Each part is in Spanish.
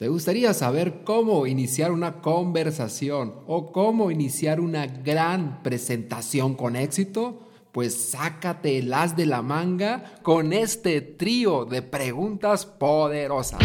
¿Te gustaría saber cómo iniciar una conversación o cómo iniciar una gran presentación con éxito? Pues sácate el as de la manga con este trío de preguntas poderosas.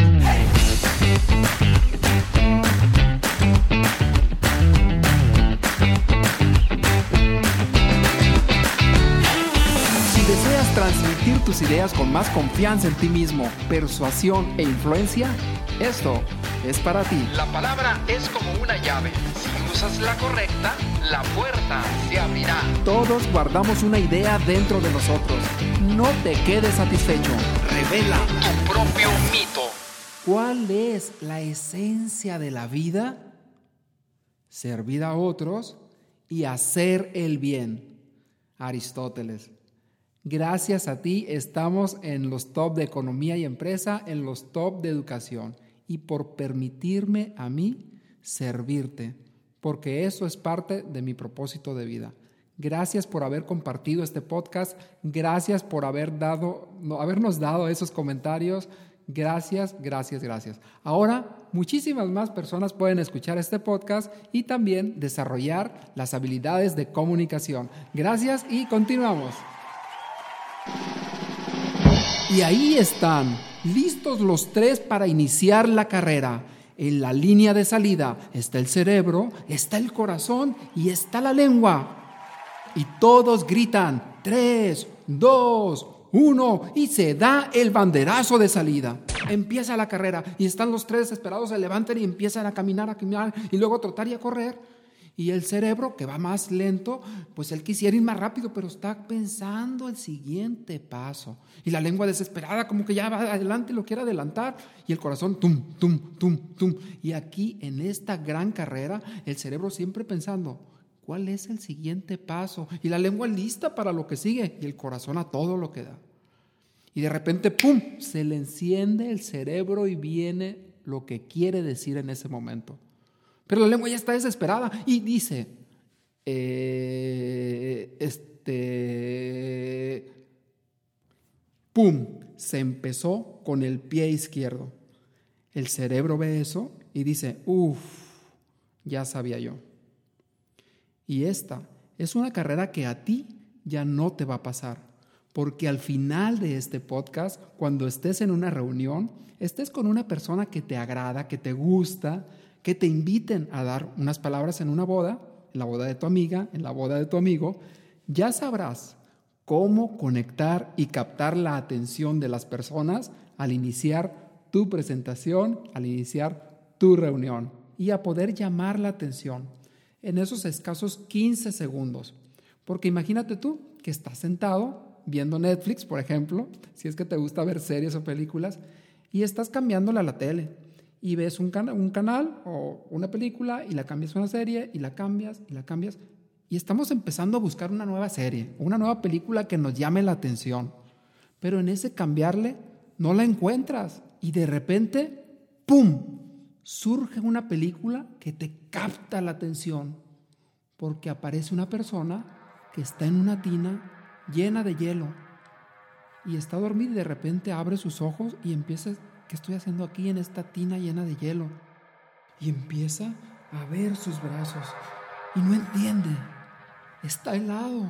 Si deseas transmitir tus ideas con más confianza en ti mismo, persuasión e influencia, esto es para ti. La palabra es como una llave. Si usas la correcta, la puerta se abrirá. Todos guardamos una idea dentro de nosotros. No te quedes satisfecho. Revela. Tu propio mito. ¿Cuál es la esencia de la vida? Servir a otros y hacer el bien. Aristóteles. Gracias a ti estamos en los top de economía y empresa, en los top de educación y por permitirme a mí servirte, porque eso es parte de mi propósito de vida. Gracias por haber compartido este podcast, gracias por haber dado, no, habernos dado esos comentarios. Gracias, gracias, gracias. Ahora, muchísimas más personas pueden escuchar este podcast y también desarrollar las habilidades de comunicación. Gracias y continuamos. Y ahí están, listos los tres para iniciar la carrera. En la línea de salida está el cerebro, está el corazón y está la lengua. Y todos gritan, tres, dos, uno, y se da el banderazo de salida. Empieza la carrera y están los tres desesperados, se levantan y empiezan a caminar, a caminar y luego a trotar y a correr. Y el cerebro, que va más lento, pues él quisiera ir más rápido, pero está pensando el siguiente paso. Y la lengua desesperada, como que ya va adelante y lo quiere adelantar. Y el corazón, tum, tum, tum, tum. Y aquí, en esta gran carrera, el cerebro siempre pensando, ¿cuál es el siguiente paso? Y la lengua lista para lo que sigue. Y el corazón a todo lo que da. Y de repente, ¡pum!, se le enciende el cerebro y viene lo que quiere decir en ese momento. Pero la lengua ya está desesperada y dice, eh, este, ¡pum! Se empezó con el pie izquierdo. El cerebro ve eso y dice, uff, ya sabía yo. Y esta es una carrera que a ti ya no te va a pasar. Porque al final de este podcast, cuando estés en una reunión, estés con una persona que te agrada, que te gusta, que te inviten a dar unas palabras en una boda, en la boda de tu amiga, en la boda de tu amigo, ya sabrás cómo conectar y captar la atención de las personas al iniciar tu presentación, al iniciar tu reunión y a poder llamar la atención en esos escasos 15 segundos. Porque imagínate tú que estás sentado viendo Netflix, por ejemplo, si es que te gusta ver series o películas, y estás cambiándole a la tele y ves un, un canal o una película y la cambias una serie y la cambias y la cambias. Y estamos empezando a buscar una nueva serie, una nueva película que nos llame la atención. Pero en ese cambiarle no la encuentras y de repente, ¡pum! Surge una película que te capta la atención porque aparece una persona que está en una tina llena de hielo y está dormida y de repente abre sus ojos y empieza ¿qué estoy haciendo aquí en esta tina llena de hielo? Y empieza a ver sus brazos y no entiende. Está helado.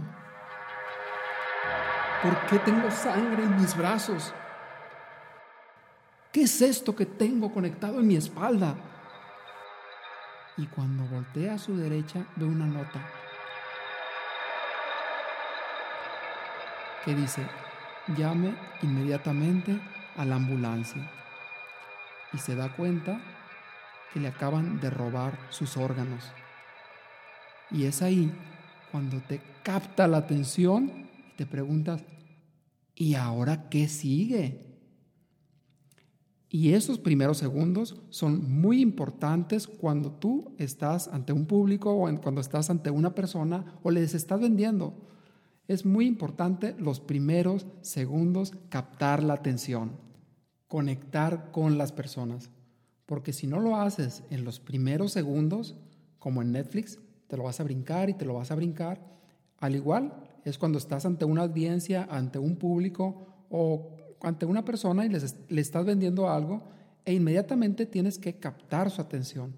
¿Por qué tengo sangre en mis brazos? ¿Qué es esto que tengo conectado en mi espalda? Y cuando voltea a su derecha ve una nota que dice, llame inmediatamente a la ambulancia y se da cuenta que le acaban de robar sus órganos. Y es ahí cuando te capta la atención y te preguntas, ¿y ahora qué sigue? Y esos primeros segundos son muy importantes cuando tú estás ante un público o cuando estás ante una persona o les estás vendiendo. Es muy importante los primeros segundos captar la atención conectar con las personas. Porque si no lo haces en los primeros segundos, como en Netflix, te lo vas a brincar y te lo vas a brincar. Al igual es cuando estás ante una audiencia, ante un público o ante una persona y le estás vendiendo algo, e inmediatamente tienes que captar su atención.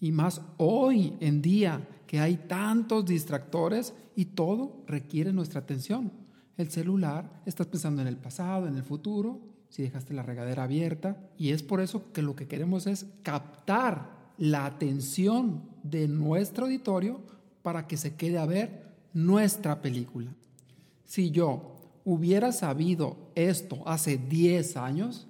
Y más hoy en día que hay tantos distractores y todo requiere nuestra atención. El celular, estás pensando en el pasado, en el futuro, si dejaste la regadera abierta, y es por eso que lo que queremos es captar la atención de nuestro auditorio para que se quede a ver nuestra película. Si yo hubiera sabido esto hace 10 años,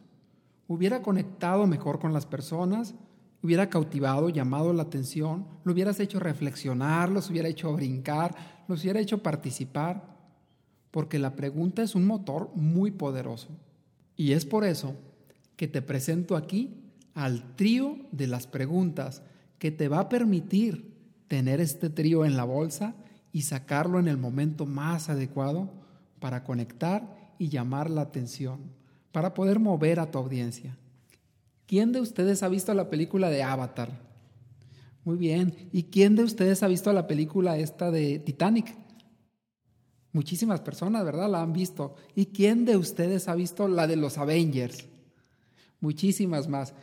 hubiera conectado mejor con las personas, hubiera cautivado, llamado la atención, lo hubieras hecho reflexionar, los hubiera hecho brincar, los hubiera hecho participar, porque la pregunta es un motor muy poderoso. Y es por eso que te presento aquí al trío de las preguntas que te va a permitir tener este trío en la bolsa y sacarlo en el momento más adecuado para conectar y llamar la atención, para poder mover a tu audiencia. ¿Quién de ustedes ha visto la película de Avatar? Muy bien. ¿Y quién de ustedes ha visto la película esta de Titanic? Muchísimas personas, ¿verdad? La han visto. ¿Y quién de ustedes ha visto la de los Avengers? Muchísimas más.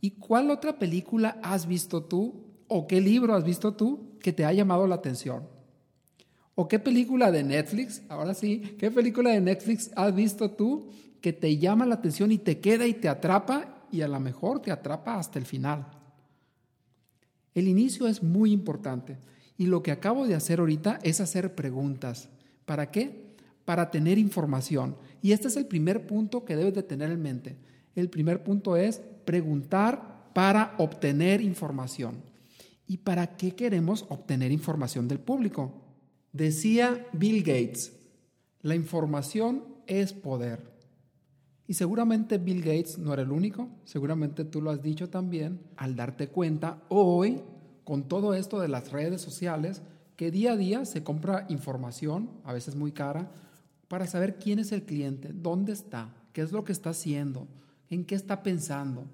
¿Y cuál otra película has visto tú o qué libro has visto tú que te ha llamado la atención? ¿O qué película de Netflix, ahora sí, qué película de Netflix has visto tú que te llama la atención y te queda y te atrapa y a lo mejor te atrapa hasta el final? El inicio es muy importante y lo que acabo de hacer ahorita es hacer preguntas. ¿Para qué? Para tener información. Y este es el primer punto que debes de tener en mente. El primer punto es preguntar para obtener información. ¿Y para qué queremos obtener información del público? Decía Bill Gates, la información es poder. Y seguramente Bill Gates no era el único, seguramente tú lo has dicho también, al darte cuenta hoy, con todo esto de las redes sociales, que día a día se compra información, a veces muy cara, para saber quién es el cliente, dónde está, qué es lo que está haciendo, en qué está pensando.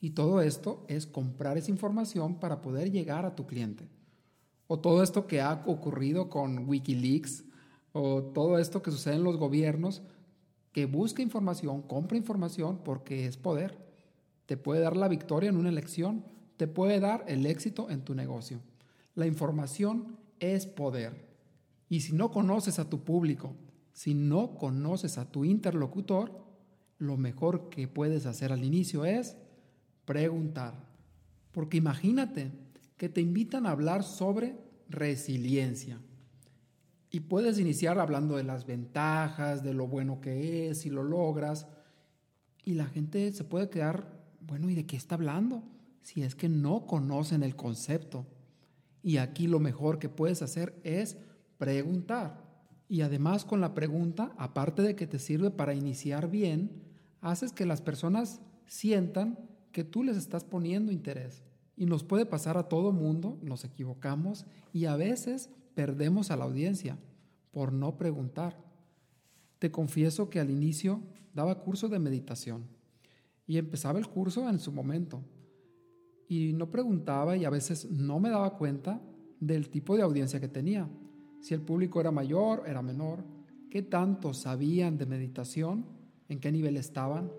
Y todo esto es comprar esa información para poder llegar a tu cliente. O todo esto que ha ocurrido con Wikileaks, o todo esto que sucede en los gobiernos, que busca información, compra información porque es poder. Te puede dar la victoria en una elección, te puede dar el éxito en tu negocio. La información es poder. Y si no conoces a tu público, si no conoces a tu interlocutor, lo mejor que puedes hacer al inicio es preguntar. Porque imagínate que te invitan a hablar sobre resiliencia. Y puedes iniciar hablando de las ventajas, de lo bueno que es, si lo logras. Y la gente se puede quedar, bueno, ¿y de qué está hablando? Si es que no conocen el concepto. Y aquí lo mejor que puedes hacer es preguntar. Y además con la pregunta, aparte de que te sirve para iniciar bien, haces que las personas sientan que tú les estás poniendo interés. Y nos puede pasar a todo mundo, nos equivocamos y a veces perdemos a la audiencia por no preguntar. Te confieso que al inicio daba curso de meditación y empezaba el curso en su momento y no preguntaba y a veces no me daba cuenta del tipo de audiencia que tenía. Si el público era mayor, era menor, qué tanto sabían de meditación en qué nivel estaban.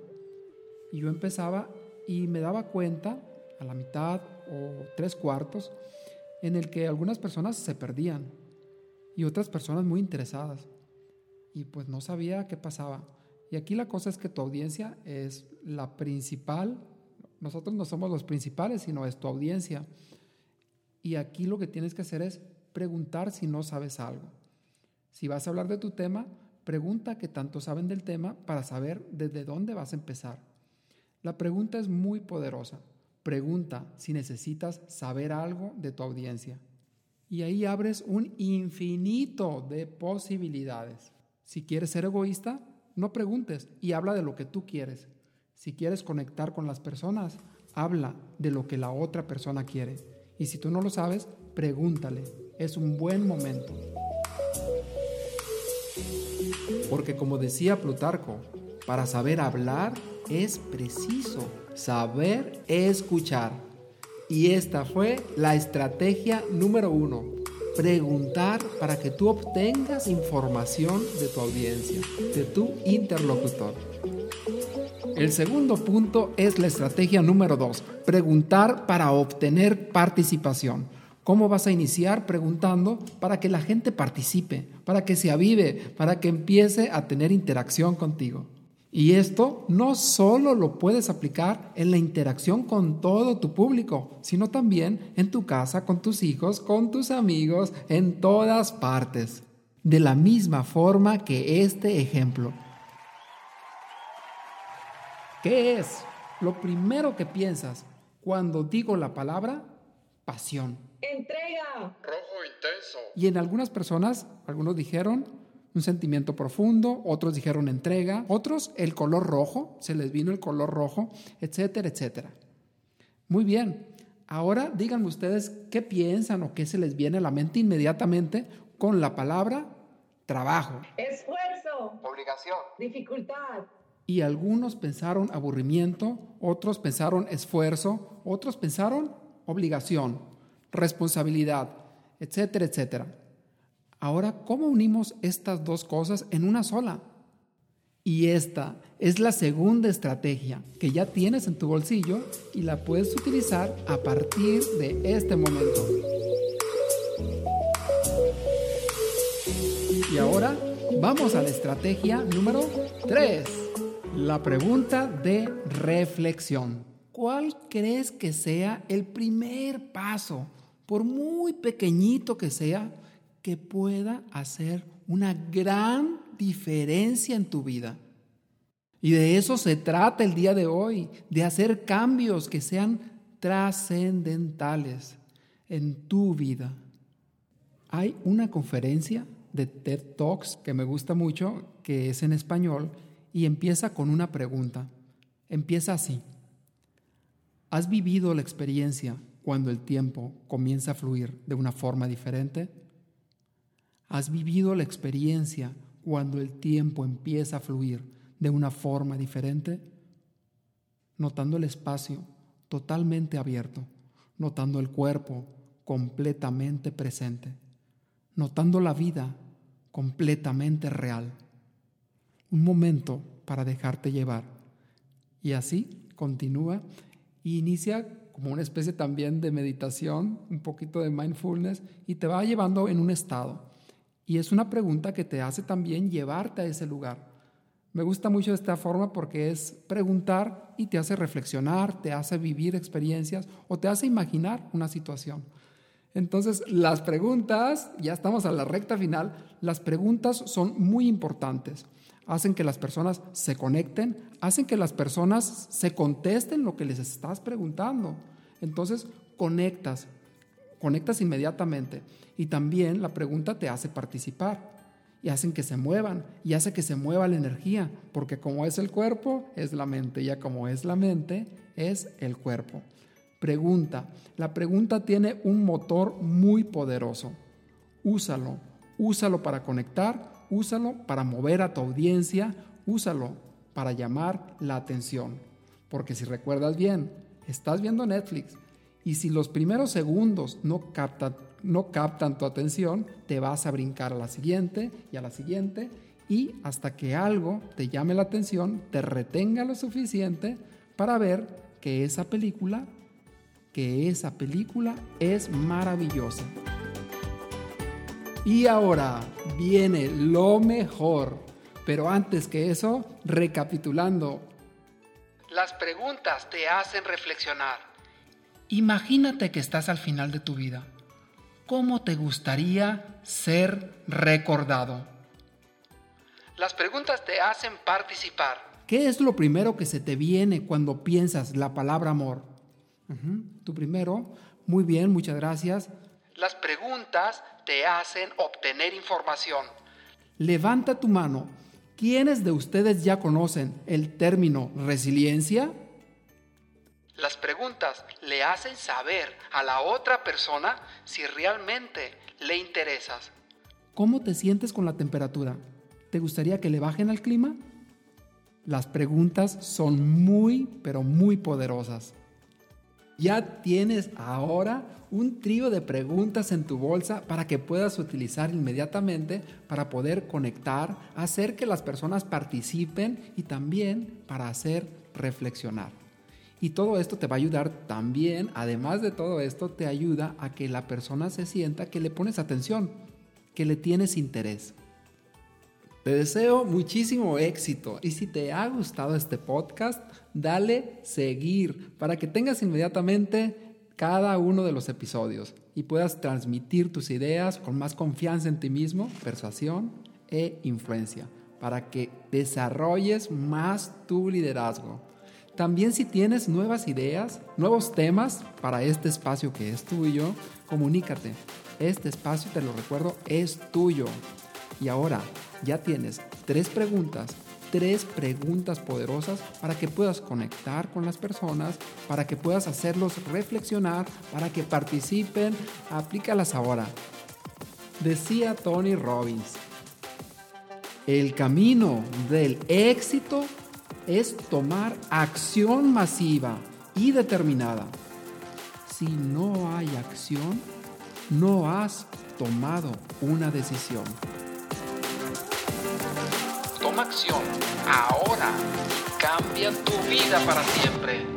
Y yo empezaba y me daba cuenta a la mitad o tres cuartos en el que algunas personas se perdían y otras personas muy interesadas. Y pues no sabía qué pasaba. Y aquí la cosa es que tu audiencia es la principal. Nosotros no somos los principales, sino es tu audiencia. Y aquí lo que tienes que hacer es preguntar si no sabes algo. Si vas a hablar de tu tema, Pregunta que tanto saben del tema para saber desde dónde vas a empezar. La pregunta es muy poderosa. Pregunta si necesitas saber algo de tu audiencia. Y ahí abres un infinito de posibilidades. Si quieres ser egoísta, no preguntes y habla de lo que tú quieres. Si quieres conectar con las personas, habla de lo que la otra persona quiere. Y si tú no lo sabes, pregúntale. Es un buen momento. Porque como decía Plutarco, para saber hablar es preciso saber escuchar. Y esta fue la estrategia número uno. Preguntar para que tú obtengas información de tu audiencia, de tu interlocutor. El segundo punto es la estrategia número dos, preguntar para obtener participación. ¿Cómo vas a iniciar? Preguntando para que la gente participe, para que se avive, para que empiece a tener interacción contigo. Y esto no solo lo puedes aplicar en la interacción con todo tu público, sino también en tu casa, con tus hijos, con tus amigos, en todas partes. De la misma forma que este ejemplo. ¿Qué es lo primero que piensas cuando digo la palabra pasión? Entrega. Rojo intenso. Y en algunas personas, algunos dijeron un sentimiento profundo, otros dijeron entrega, otros el color rojo, se les vino el color rojo, etcétera, etcétera. Muy bien, ahora díganme ustedes qué piensan o qué se les viene a la mente inmediatamente con la palabra trabajo. Esfuerzo. Obligación. Dificultad. Y algunos pensaron aburrimiento, otros pensaron esfuerzo, otros pensaron obligación, responsabilidad, etcétera, etcétera. Ahora, ¿cómo unimos estas dos cosas en una sola? Y esta es la segunda estrategia que ya tienes en tu bolsillo y la puedes utilizar a partir de este momento. Y ahora vamos a la estrategia número 3, la pregunta de reflexión. ¿Cuál crees que sea el primer paso, por muy pequeñito que sea, que pueda hacer una gran diferencia en tu vida? Y de eso se trata el día de hoy, de hacer cambios que sean trascendentales en tu vida. Hay una conferencia de TED Talks que me gusta mucho, que es en español, y empieza con una pregunta. Empieza así. ¿Has vivido la experiencia cuando el tiempo comienza a fluir de una forma diferente? ¿Has vivido la experiencia cuando el tiempo empieza a fluir de una forma diferente? Notando el espacio totalmente abierto, notando el cuerpo completamente presente, notando la vida completamente real. Un momento para dejarte llevar. Y así continúa y inicia como una especie también de meditación, un poquito de mindfulness, y te va llevando en un estado. Y es una pregunta que te hace también llevarte a ese lugar. Me gusta mucho esta forma porque es preguntar y te hace reflexionar, te hace vivir experiencias o te hace imaginar una situación. Entonces, las preguntas, ya estamos a la recta final, las preguntas son muy importantes hacen que las personas se conecten, hacen que las personas se contesten lo que les estás preguntando. Entonces, conectas, conectas inmediatamente. Y también la pregunta te hace participar y hacen que se muevan y hace que se mueva la energía, porque como es el cuerpo, es la mente, ya como es la mente, es el cuerpo. Pregunta. La pregunta tiene un motor muy poderoso. Úsalo. Úsalo para conectar úsalo para mover a tu audiencia, úsalo para llamar la atención. Porque si recuerdas bien, estás viendo Netflix y si los primeros segundos no captan, no captan tu atención, te vas a brincar a la siguiente y a la siguiente y hasta que algo te llame la atención, te retenga lo suficiente para ver que esa película, que esa película es maravillosa. Y ahora viene lo mejor. Pero antes que eso, recapitulando. Las preguntas te hacen reflexionar. Imagínate que estás al final de tu vida. ¿Cómo te gustaría ser recordado? Las preguntas te hacen participar. ¿Qué es lo primero que se te viene cuando piensas la palabra amor? Tú primero. Muy bien, muchas gracias. Las preguntas te hacen obtener información. Levanta tu mano. ¿Quiénes de ustedes ya conocen el término resiliencia? Las preguntas le hacen saber a la otra persona si realmente le interesas. ¿Cómo te sientes con la temperatura? ¿Te gustaría que le bajen al clima? Las preguntas son muy, pero muy poderosas. Ya tienes ahora un trío de preguntas en tu bolsa para que puedas utilizar inmediatamente para poder conectar, hacer que las personas participen y también para hacer reflexionar. Y todo esto te va a ayudar también, además de todo esto, te ayuda a que la persona se sienta que le pones atención, que le tienes interés. Te deseo muchísimo éxito y si te ha gustado este podcast, dale seguir para que tengas inmediatamente cada uno de los episodios y puedas transmitir tus ideas con más confianza en ti mismo, persuasión e influencia, para que desarrolles más tu liderazgo. También si tienes nuevas ideas, nuevos temas para este espacio que es tuyo, comunícate. Este espacio, te lo recuerdo, es tuyo. Y ahora ya tienes tres preguntas tres preguntas poderosas para que puedas conectar con las personas, para que puedas hacerlos reflexionar, para que participen. Aplícalas ahora. Decía Tony Robbins, el camino del éxito es tomar acción masiva y determinada. Si no hay acción, no has tomado una decisión. Acción ahora cambia tu vida para siempre.